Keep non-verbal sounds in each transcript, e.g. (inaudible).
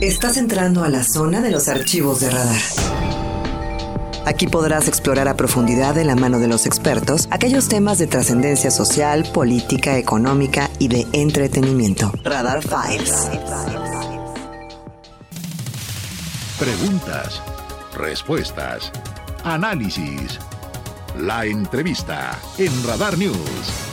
Estás entrando a la zona de los archivos de radar. Aquí podrás explorar a profundidad de la mano de los expertos aquellos temas de trascendencia social, política, económica y de entretenimiento. Radar Files. Preguntas, respuestas, análisis. La entrevista en Radar News.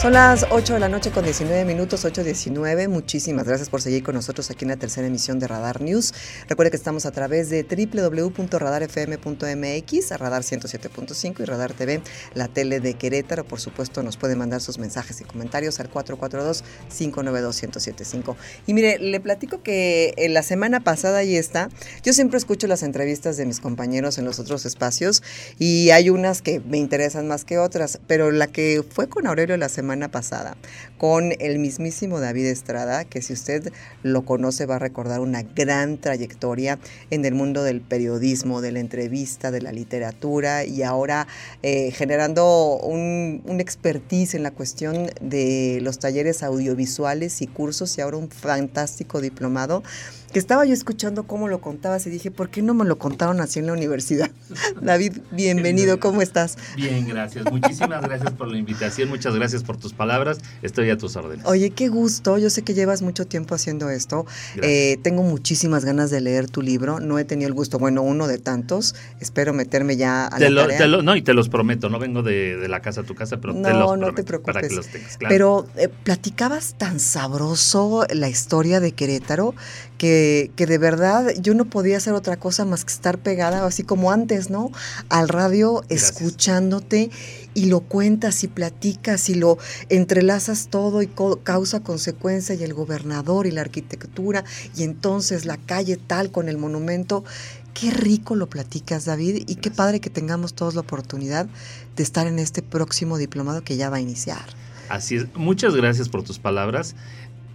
Son las 8 de la noche con 19 minutos, 8.19. Muchísimas gracias por seguir con nosotros aquí en la tercera emisión de Radar News. Recuerde que estamos a través de www.radarfm.mx, Radar 107.5 y Radar TV, la tele de Querétaro. Por supuesto, nos puede mandar sus mensajes y comentarios al 442-592-1075. Y mire, le platico que en la semana pasada ahí está. Yo siempre escucho las entrevistas de mis compañeros en los otros espacios y hay unas que me interesan más que otras, pero la que fue con Aurelio la semana pasada con el mismísimo David Estrada, que si usted lo conoce va a recordar una gran trayectoria en el mundo del periodismo, de la entrevista, de la literatura y ahora eh, generando un, un expertise en la cuestión de los talleres audiovisuales y cursos y ahora un fantástico diplomado que estaba yo escuchando cómo lo contabas y dije, ¿por qué no me lo contaron así en la universidad? (laughs) David, bienvenido, ¿cómo estás? Bien, gracias. Muchísimas gracias por la invitación, muchas gracias por tus palabras. Estoy a tus órdenes. Oye, qué gusto. Yo sé que llevas mucho tiempo haciendo esto. Eh, tengo muchísimas ganas de leer tu libro. No he tenido el gusto, bueno, uno de tantos. Espero meterme ya a la tarea. no, y te los prometo. No vengo de, la casa a tu casa, pero no, te los prometo. No, te preocupes. Para que los tengas, claro. Pero eh, platicabas tan sabroso la historia de Querétaro que, que, de verdad yo no podía hacer otra cosa más que estar pegada, así como antes, ¿no? Al radio, escuchándote y lo cuentas y platicas y lo entrelazas todo y causa consecuencia y el gobernador y la arquitectura y entonces la calle tal con el monumento. Qué rico lo platicas, David, y qué padre que tengamos todos la oportunidad de estar en este próximo diplomado que ya va a iniciar. Así es. Muchas gracias por tus palabras.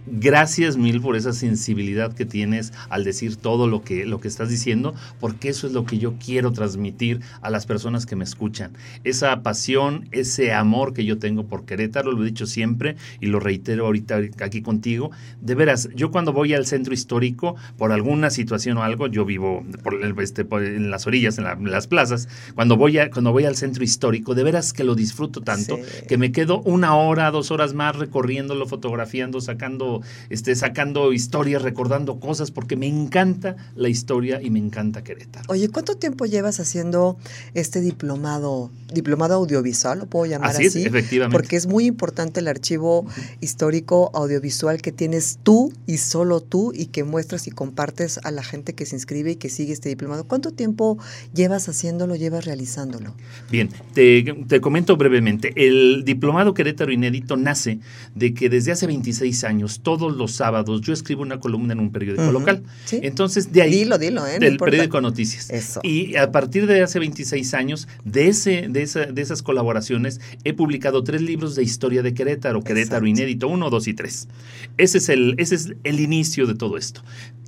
Gracias mil por esa sensibilidad que tienes al decir todo lo que, lo que estás diciendo, porque eso es lo que yo quiero transmitir a las personas que me escuchan. Esa pasión, ese amor que yo tengo por Querétaro, lo he dicho siempre y lo reitero ahorita aquí contigo. De veras, yo cuando voy al centro histórico, por alguna situación o algo, yo vivo por, este, en las orillas, en, las plazas, cuando voy, a, cuando voy al centro histórico, de veras que lo disfruto tanto, que me quedo una hora, dos horas más recorriéndolo, fotografiando, sacando esté sacando historias, recordando cosas, porque me encanta la historia y me encanta Querétaro. Oye, ¿cuánto tiempo llevas haciendo este diplomado, diplomado audiovisual, lo puedo llamar así? así efectivamente. Porque es muy importante el archivo histórico audiovisual que tienes tú y solo tú y que muestras y compartes a la gente que se inscribe y que sigue este diplomado. ¿Cuánto tiempo llevas haciéndolo, llevas realizándolo? Bien, te, te comento brevemente. El diplomado Querétaro Inédito nace de que desde hace 26 años todos los sábados yo escribo una columna en un periódico local. Entonces, de ahí. Dilo, dilo, ¿eh? Del periódico Noticias. Eso. Y a partir de hace 26 años, de, ese, de, esa, de esas colaboraciones, he publicado tres libros de historia de Querétaro, Querétaro Inédito 1, 2 y 3. Ese es, el, ese es el inicio de todo esto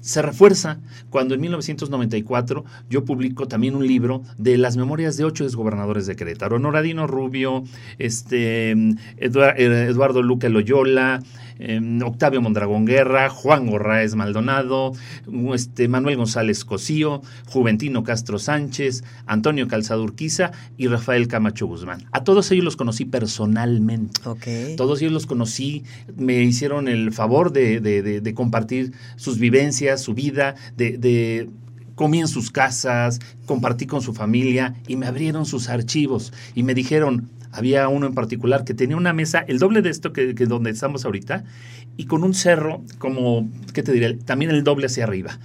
se refuerza cuando en 1994 yo publico también un libro de las memorias de ocho exgobernadores de Querétaro, Noradino Rubio, este, Eduardo Luque Loyola, em, Octavio Mondragón Guerra, Juan Gorraez Maldonado, este, Manuel González Cosío, Juventino Castro Sánchez, Antonio Calzado Urquiza y Rafael Camacho Guzmán. A todos ellos los conocí personalmente. Todos ellos los conocí, me hicieron el favor de compartir sus vivencias, su vida, de, comí en sus casas, compartí con su familia y me abrieron sus archivos y me dijeron, había uno en particular que tenía una mesa, el doble de esto que, donde estamos ahorita, y con un cerro como, ¿qué te diré? También el doble hacia arriba.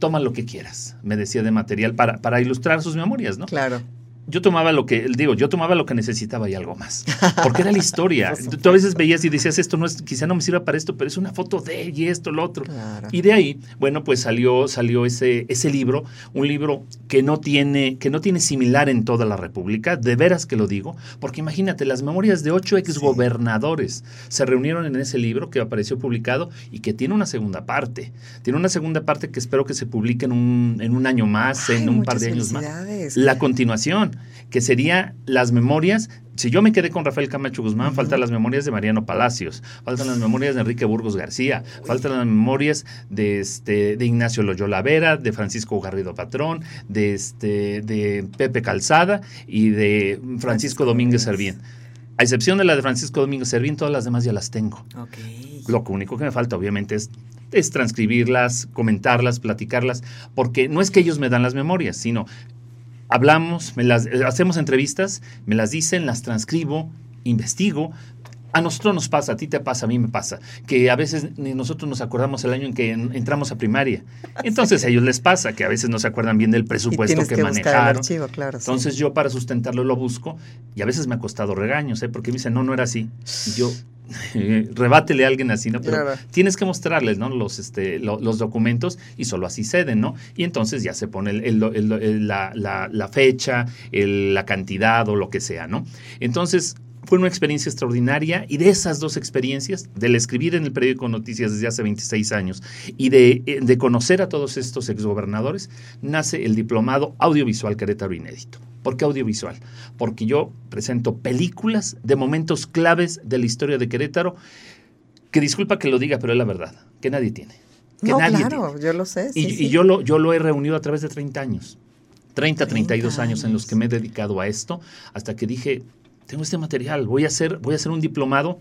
Toma lo que quieras, me decía de material para, para ilustrar sus memorias, ¿no? Claro yo tomaba lo que, digo, yo tomaba lo que necesitaba y algo más. Porque era la (laughs) historia. Tú a veces veías y decías, esto no es, quizá no me sirva para esto, pero es una foto de y esto, lo otro. Y de ahí, bueno, pues salió, salió ese, ese libro, un libro que no tiene, que no tiene similar en toda la República, de veras que lo digo, porque imagínate, las memorias de ocho exgobernadores se reunieron en ese libro que apareció publicado y que tiene una segunda parte. Tiene una segunda parte que espero que se publique en un, en un año más, en un par de años más. La continuación. Que sería las memorias si yo me quedé con Rafael Camacho Guzmán, faltan las memorias de Mariano Palacios, faltan las memorias de Enrique Burgos García, faltan las memorias de, este, de Ignacio Loyola Vera, de Francisco Garrido Patrón, de, este, de Pepe Calzada y de Francisco Domínguez Servín. A excepción de la de Francisco Domínguez Servín, todas las demás ya las tengo. Lo único que me falta, obviamente, es, es transcribirlas, comentarlas, platicarlas, porque no es que ellos me dan las memorias, sino hablamos, me las, eh, hacemos entrevistas, me las dicen, las transcribo, investigo. A nosotros nos pasa, a ti te pasa, a mí me pasa, que a veces ni nosotros nos acordamos el año en que entramos a primaria. (laughs) Entonces a ellos les pasa que a veces no se acuerdan bien del presupuesto que, manejaron. Entonces yo para sustentarlo lo busco y a veces me ha costado regaños, ¿eh? porque me dicen, no, no era así. Y yo, (laughs) rebátele a alguien así, ¿no? Pero tienes que mostrarles, ¿no? Los, este, los documentos y solo así ceden, ¿no? Y entonces ya se pone la, fecha, la cantidad o lo que sea, ¿no? Entonces, fue una experiencia extraordinaria y de esas dos experiencias, del escribir en el periódico Noticias desde hace 26 años y de, eh, de conocer a todos estos exgobernadores, nace el diplomado audiovisual Querétaro Inédito. ¿Por qué audiovisual? Porque yo presento películas de momentos claves de la historia de Querétaro, que disculpa que lo diga, pero es la verdad, que nadie tiene. Que no, claro, yo lo sé. y, yo, lo, yo lo he reunido a través de 30 años. 30, 32 años. en los que me he dedicado a esto, hasta que dije, tengo este material, voy a hacer, voy a hacer un diplomado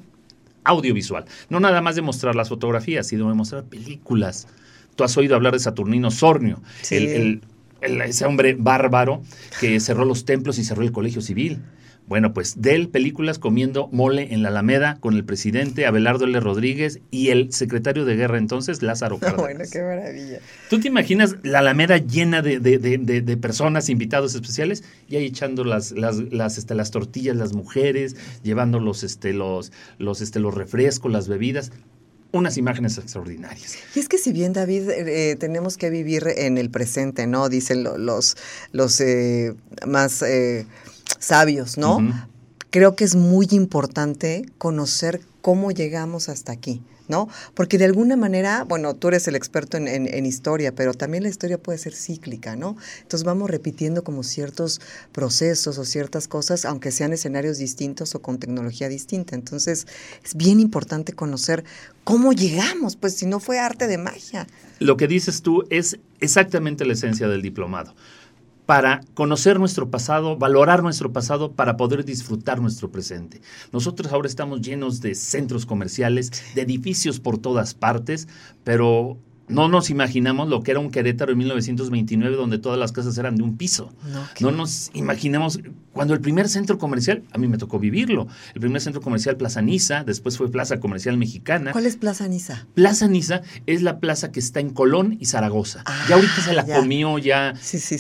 audiovisual. No nada más de mostrar las fotografías, sino de mostrar películas. Tú has oído hablar de Saturnino Sornio, el, ese hombre bárbaro que cerró los templos y cerró el colegio civil. Bueno, pues de él películas comiendo mole en la Alameda con el presidente Abelardo L. Rodríguez y el secretario de guerra entonces, Lázaro (laughs) Cárdenas. bueno, qué maravilla. ¿Tú te imaginas la Alameda llena de, personas, invitados especiales, y ahí echando las, las, las, este, las tortillas, las mujeres, llevando los, este, los, los, este, los refrescos, las bebidas? unas imágenes extraordinarias. Y es que si bien, David, eh, tenemos que vivir en el presente, ¿no? Dicen los, los eh, más eh, sabios, ¿no? Creo que es muy importante conocer cómo llegamos hasta aquí. ¿no? Porque de alguna manera, bueno, tú eres el experto en, historia, pero también la historia puede ser cíclica, ¿no? Entonces vamos repitiendo como ciertos procesos o ciertas cosas, aunque sean escenarios distintos o con tecnología distinta. Entonces es bien importante conocer cómo llegamos, pues si no fue arte de magia. Lo que dices tú es exactamente la esencia del diplomado para conocer nuestro pasado, valorar nuestro pasado, para poder disfrutar nuestro presente. Nosotros ahora estamos llenos de centros comerciales, de edificios por todas partes, pero no nos imaginamos lo que era un Querétaro en 1929 donde todas las casas eran de un piso. No, nos imaginamos cuando el primer centro comercial, a mí me tocó vivirlo, el primer centro comercial Plaza Niza, después fue Plaza Comercial Mexicana. ¿Cuál es Plaza Niza? Plaza Niza es la plaza que está en Colón y Zaragoza. ya ahorita se la comió ya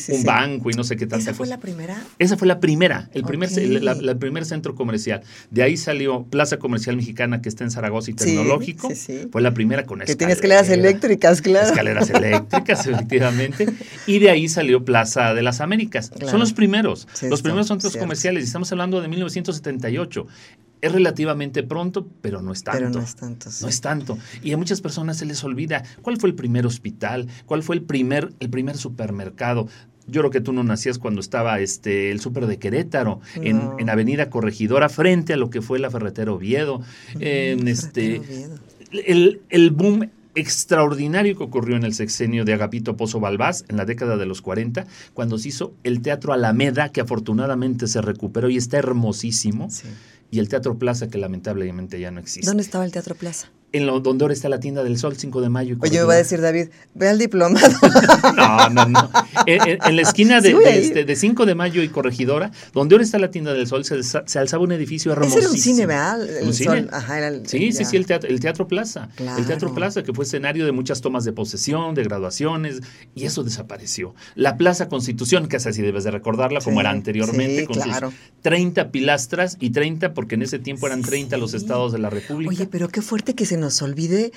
un banco y no sé qué tal. ¿Esa fue la primera? Esa fue la primera, el primer, el, primer centro comercial. De ahí salió Plaza Comercial Mexicana que está en Zaragoza y Tecnológico. Fue la primera con Que tienes que eléctricas Escaleras eléctricas, (laughs) efectivamente. Y de ahí salió Plaza de las Américas. Son los primeros. los primeros centros comerciales. Estamos hablando de 1978 es relativamente pronto, pero no es tanto. Pero no es tanto. No es tanto. Y a muchas personas se les olvida cuál fue el primer hospital, cuál fue el primer, el primer supermercado. Yo creo que tú no nacías cuando estaba este, el súper de Querétaro, en, Avenida Corregidora, frente a lo que fue la Ferretera Oviedo. en este, El, el boom extraordinario que ocurrió en el sexenio de Agapito Pozo Balbás en la década de los 40, cuando se hizo el Teatro Alameda, que afortunadamente se recuperó y está hermosísimo, y el Teatro Plaza, que lamentablemente ya no existe. ¿Dónde estaba el Teatro Plaza? En lo, donde ahora está la tienda del sol, 5 de mayo. Oye, me va a decir David, ve al diplomado. (laughs) no, no, no. En, la esquina de, este, de, 5 de mayo y Corregidora, donde ahora está la tienda del sol, se, alzaba un edificio hermosísimo. Ese era un cine, ¿verdad? ¿Un cine? Ajá, era el, sí, sí, sí, el teatro, el teatro Plaza. El Teatro Plaza, que fue escenario de muchas tomas de posesión, de graduaciones, y eso desapareció. La Plaza Constitución, que es así debes de recordarla, como era anteriormente, con sus 30 pilastras y 30, porque en ese tiempo eran 30 los estados de la República. Oye, pero qué fuerte que se nos olvide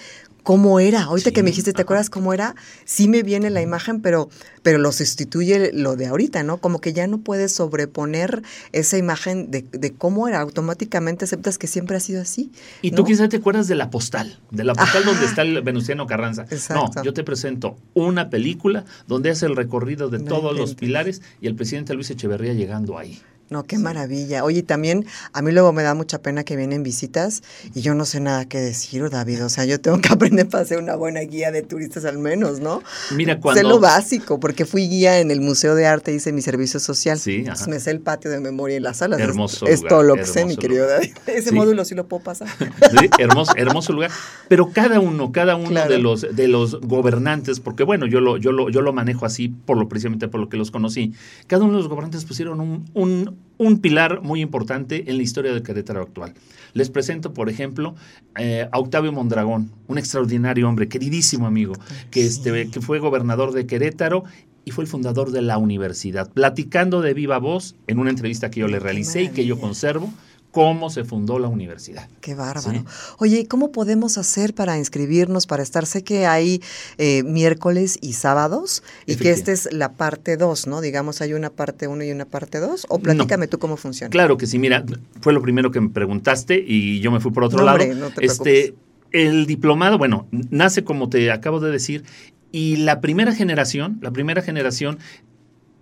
cómo era. Ahorita que me dijiste, ¿te acuerdas cómo era? Sí me viene la imagen, pero, pero lo sustituye lo de ahorita, ¿no? Como que ya no puedes sobreponer esa imagen de, cómo era. Automáticamente aceptas que siempre ha sido así. Y tú quizás te acuerdas de la postal, de la postal donde está el Venustiano Carranza. No, yo te presento una película donde hace el recorrido de todos los pilares y el presidente Luis Echeverría llegando ahí. No, qué maravilla. Oye, también a mí luego me da mucha pena que vienen visitas y yo no sé nada que decir, David. O sea, yo tengo que (laughs) aprender para ser una buena guía de turistas al menos, ¿no? Mira, cuando... Sé lo básico, porque fui guía en el Museo de Arte, hice mi servicio social. Sí, ajá. me sé el patio de memoria y las salas. Hermoso es, todo lo que sé, mi querido David. Ese módulo sí lo puedo pasar. (laughs) Sí, hermoso, hermoso lugar. Pero cada uno, cada uno de los de los gobernantes, porque bueno, yo lo, yo lo, yo lo manejo así por lo precisamente por lo que los conocí, cada uno de los gobernantes pusieron un un pilar muy importante en la historia del Querétaro actual. Les presento, por ejemplo, eh, a Octavio Mondragón, un extraordinario hombre, queridísimo amigo, que, este, que fue gobernador de Querétaro y fue el fundador de la universidad, platicando de viva voz en una entrevista que yo le realicé y que yo conservo cómo se fundó la universidad. Qué bárbaro. Oye, ¿cómo podemos hacer para inscribirnos, para estar? Sé que hay eh, miércoles y sábados y que esta es la parte 2, ¿no? Digamos, hay una parte 1 y una parte 2. O platícame tú cómo funciona. Claro que sí, mira, fue lo primero que me preguntaste y yo me fui por otro lado. no te este, el diplomado, bueno, nace como te acabo de decir y la primera generación, la primera generación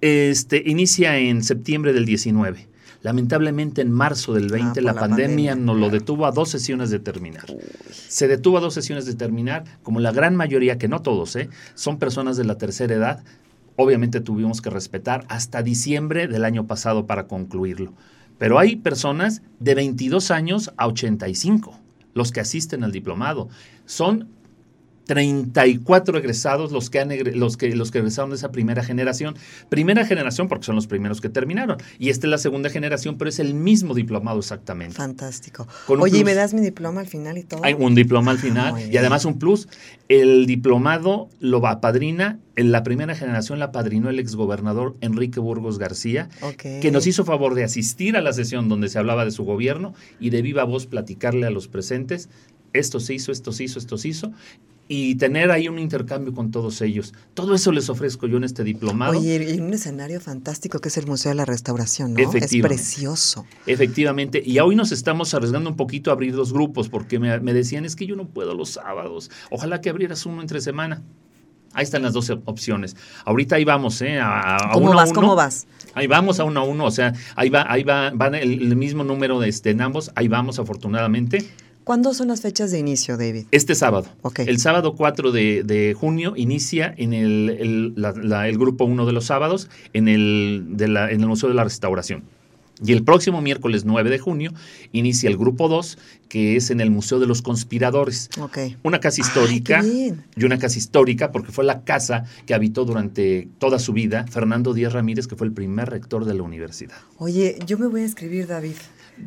este, inicia en septiembre del 19. Lamentablemente en marzo del 20 ah, la, pandemia, nos lo detuvo a dos sesiones de terminar. Se detuvo a dos sesiones de terminar, como la gran mayoría, que no todos, ¿eh? son personas de la tercera edad. Obviamente tuvimos que respetar hasta diciembre del año pasado para concluirlo. Pero hay personas de 22 años a 85 los que asisten al diplomado. Son 34 egresados los que, han, los, que, los que egresaron de esa primera generación. Primera generación porque son los primeros que terminaron. Y esta es la segunda generación, pero es el mismo diplomado exactamente. Fantástico. Oye, ¿y me das mi diploma al final y todo? Hay un diploma al final y además un plus. El diplomado lo va a padrina. En la primera generación la padrinó el exgobernador Enrique Burgos García, que nos hizo favor de asistir a la sesión donde se hablaba de su gobierno y de viva voz platicarle a los presentes esto se hizo, esto se hizo, esto se hizo, y tener ahí un intercambio con todos ellos. Todo eso les ofrezco yo en este diplomado. Oye, y un escenario fantástico que es el Museo de la Restauración, ¿no? Es precioso. Efectivamente. Y hoy nos estamos arriesgando un poquito a abrir los grupos porque me, decían, es que yo no puedo los sábados. Ojalá que abrieras uno entre semana. Ahí están las dos opciones. Ahorita ahí vamos, ¿eh? A, ¿Cómo vas? ¿Cómo vas? Ahí vamos a uno a uno, o sea, ahí va, ahí va, van el, mismo número de este, en ambos, ahí vamos afortunadamente. ¿Cuándo son las fechas de inicio, David? Este sábado. El sábado 4 de, junio inicia en el, el, grupo 1 de los sábados en el, en el Museo de la Restauración. Y el próximo miércoles 9 de junio inicia el grupo 2, que es en el Museo de los Conspiradores. Una casa histórica. y una casa histórica, porque fue la casa que habitó durante toda su vida Fernando Díaz Ramírez, que fue el primer rector de la universidad. Oye, yo me voy a escribir, David.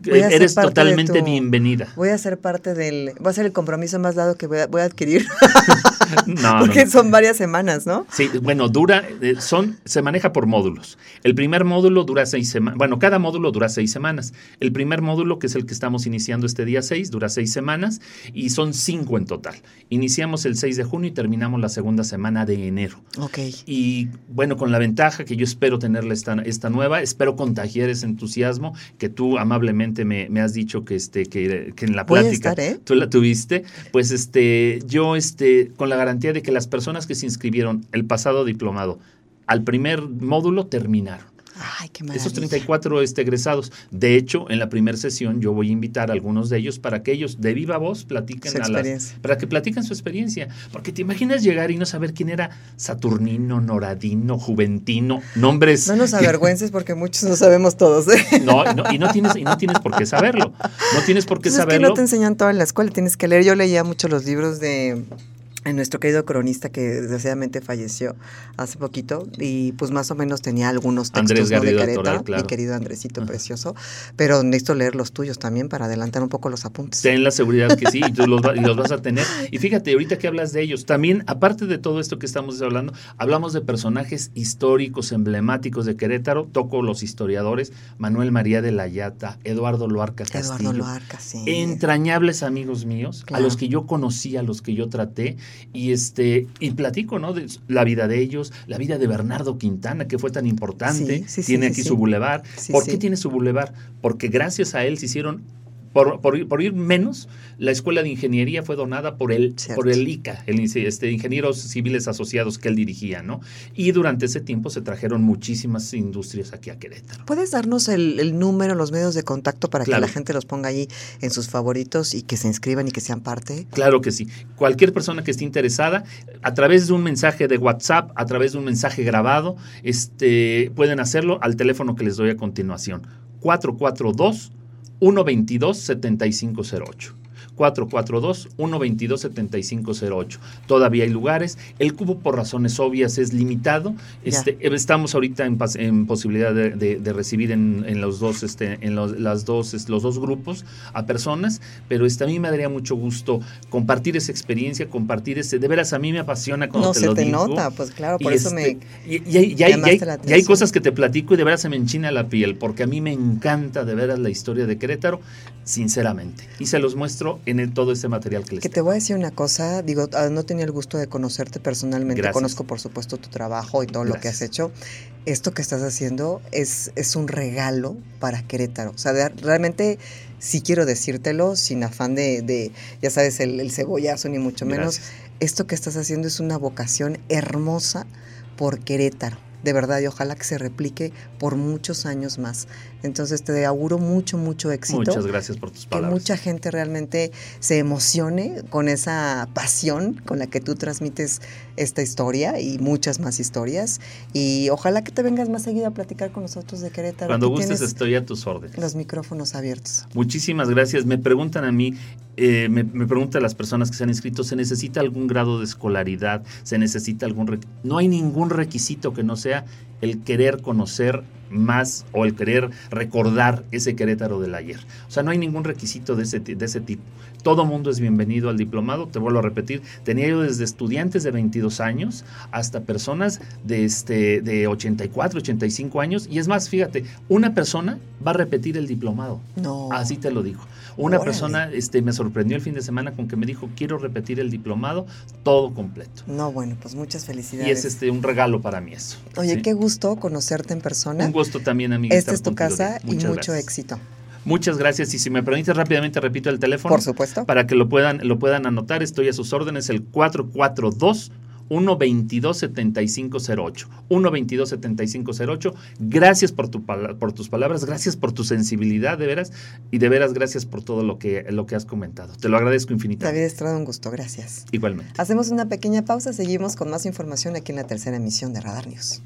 Eres totalmente bienvenida. Voy a ser parte del. Voy a ser el compromiso más dado que voy a, adquirir. (laughs) (laughs) no, Porque son varias semanas, ¿no? Sí, bueno, dura. Eh, son, se maneja por módulos. El primer módulo dura seis semanas. Bueno, cada módulo dura seis semanas. El primer módulo, que es el que estamos iniciando este día seis, dura seis semanas y son cinco en total. Iniciamos el 6 de junio y terminamos la segunda semana de enero. Ok. Y bueno, con la ventaja que yo espero tenerle esta, esta nueva, espero contagiar ese entusiasmo que tú amablemente me, has dicho que, este, que, en la plática ¿eh? tú la tuviste, pues este, yo este, con la garantía de que las personas que se inscribieron el pasado diplomado al primer módulo terminaron. Ay, qué Esos 34 este, egresados. De hecho, en la primera sesión yo voy a invitar a algunos de ellos para que ellos de viva voz platiquen a las, para que platiquen su experiencia. Porque te imaginas llegar y no saber quién era Saturnino, Noradino, Juventino, nombres. No nos avergüences porque muchos no sabemos todos. ¿eh? (laughs) No, y no tienes, y no tienes por qué saberlo. No tienes por qué pues saberlo. Es que no te enseñan todo en la escuela, tienes que leer. Yo leía mucho los libros de nuestro querido cronista que desgraciadamente falleció hace poquito y pues más o menos tenía algunos textos de Querétaro, mi querido Andresito precioso, pero necesito leer los tuyos también para adelantar un poco los apuntes. Ten la seguridad que sí y tú los, los vas a tener. (laughs) Y fíjate, ahorita que hablas de ellos, también aparte de todo esto que estamos hablando, hablamos de personajes históricos, emblemáticos de Querétaro, toco los historiadores, Manuel María de la Yata, Eduardo Loarca Castillo. Eduardo Loarca, sí. Entrañables amigos míos, a los que yo conocí, a los que yo traté y este y platico, ¿no? De la vida de ellos, la vida de Bernardo Quintana, que fue tan importante, tiene aquí su bulevar. ¿Por qué tiene su bulevar? Porque gracias a él se hicieron por, por, ir menos, la Escuela de Ingeniería fue donada por el, por el ICA, el este, Ingenieros Civiles Asociados que él dirigía, ¿no? Y durante ese tiempo se trajeron muchísimas industrias aquí a Querétaro. ¿Puedes darnos el, número, los medios de contacto para que la gente los ponga ahí en sus favoritos y que se inscriban y que sean parte? Claro que sí. Cualquier persona que esté interesada, a través de un mensaje de WhatsApp, a través de un mensaje grabado, este, pueden hacerlo al teléfono que les doy a continuación. 442 122-7508. 442-122-7508. Todavía hay lugares. El cubo, por razones obvias, es limitado. Este, estamos ahorita en, en posibilidad de, recibir en, los dos, este, en los, las dos, los dos grupos a personas, pero este, a mí me daría mucho gusto compartir esa experiencia, compartir ese. De veras, a mí me apasiona cuando no, te se lo te nota, pues claro, por eso me. Y, y, hay, hay, cosas que te platico y de veras se me enchina la piel, porque a mí me encanta de veras la historia de Querétaro, sinceramente. Y se los muestro en todo ese material que les Que te voy a decir una cosa, digo, ah, no tenía el gusto de conocerte personalmente, conozco por supuesto tu trabajo y todo lo que has hecho. Esto que estás haciendo es, es un regalo para Querétaro. O sea, realmente sí quiero decírtelo sin afán de, ya sabes, el, cebollazo ni mucho menos. Esto que estás haciendo es una vocación hermosa por Querétaro de verdad, y ojalá que se replique por muchos años más. Entonces te auguro mucho, mucho éxito. Muchas gracias por tus palabras. Que mucha gente realmente se emocione con esa pasión con la que tú transmites esta historia y muchas más historias. Y ojalá que te vengas más seguido a platicar con nosotros de Querétaro. Cuando gustes estoy a tus órdenes. Los micrófonos abiertos. Muchísimas gracias. Me preguntan a mí, eh, me, me, preguntan las personas que se han inscrito, ¿se necesita algún grado de escolaridad? ¿Se necesita algún... No hay ningún requisito que no sea el querer conocer más o el querer recordar ese Querétaro del ayer. O sea, no hay ningún requisito de ese, de ese tipo. Todo mundo es bienvenido al diplomado, te vuelvo a repetir. Tenía yo desde estudiantes de 22 años hasta personas de, este, de 84, 85 años. Y es más, fíjate, una persona va a repetir el diplomado. No. Así te lo digo. Una persona este, me sorprendió el fin de semana con que me dijo, quiero repetir el diplomado todo completo. No, bueno, pues muchas felicidades. Y es este, un regalo para mí eso. Oye, qué gusto conocerte en persona. Un gusto también, amiga. Esta es tu casa y mucho éxito. Muchas gracias. Y si me permites rápidamente repito el teléfono. Por supuesto. Para que lo puedan, lo puedan anotar. Estoy a sus órdenes, el 442 122-7508. 122-7508. Gracias por, tu, por tus palabras, gracias por tu sensibilidad, de veras, y de veras gracias por todo lo que, lo que has comentado. Te lo agradezco infinitamente. David Estrada, un gusto, gracias. Igualmente. Hacemos una pequeña pausa, seguimos con más información aquí en la tercera emisión de Radar News.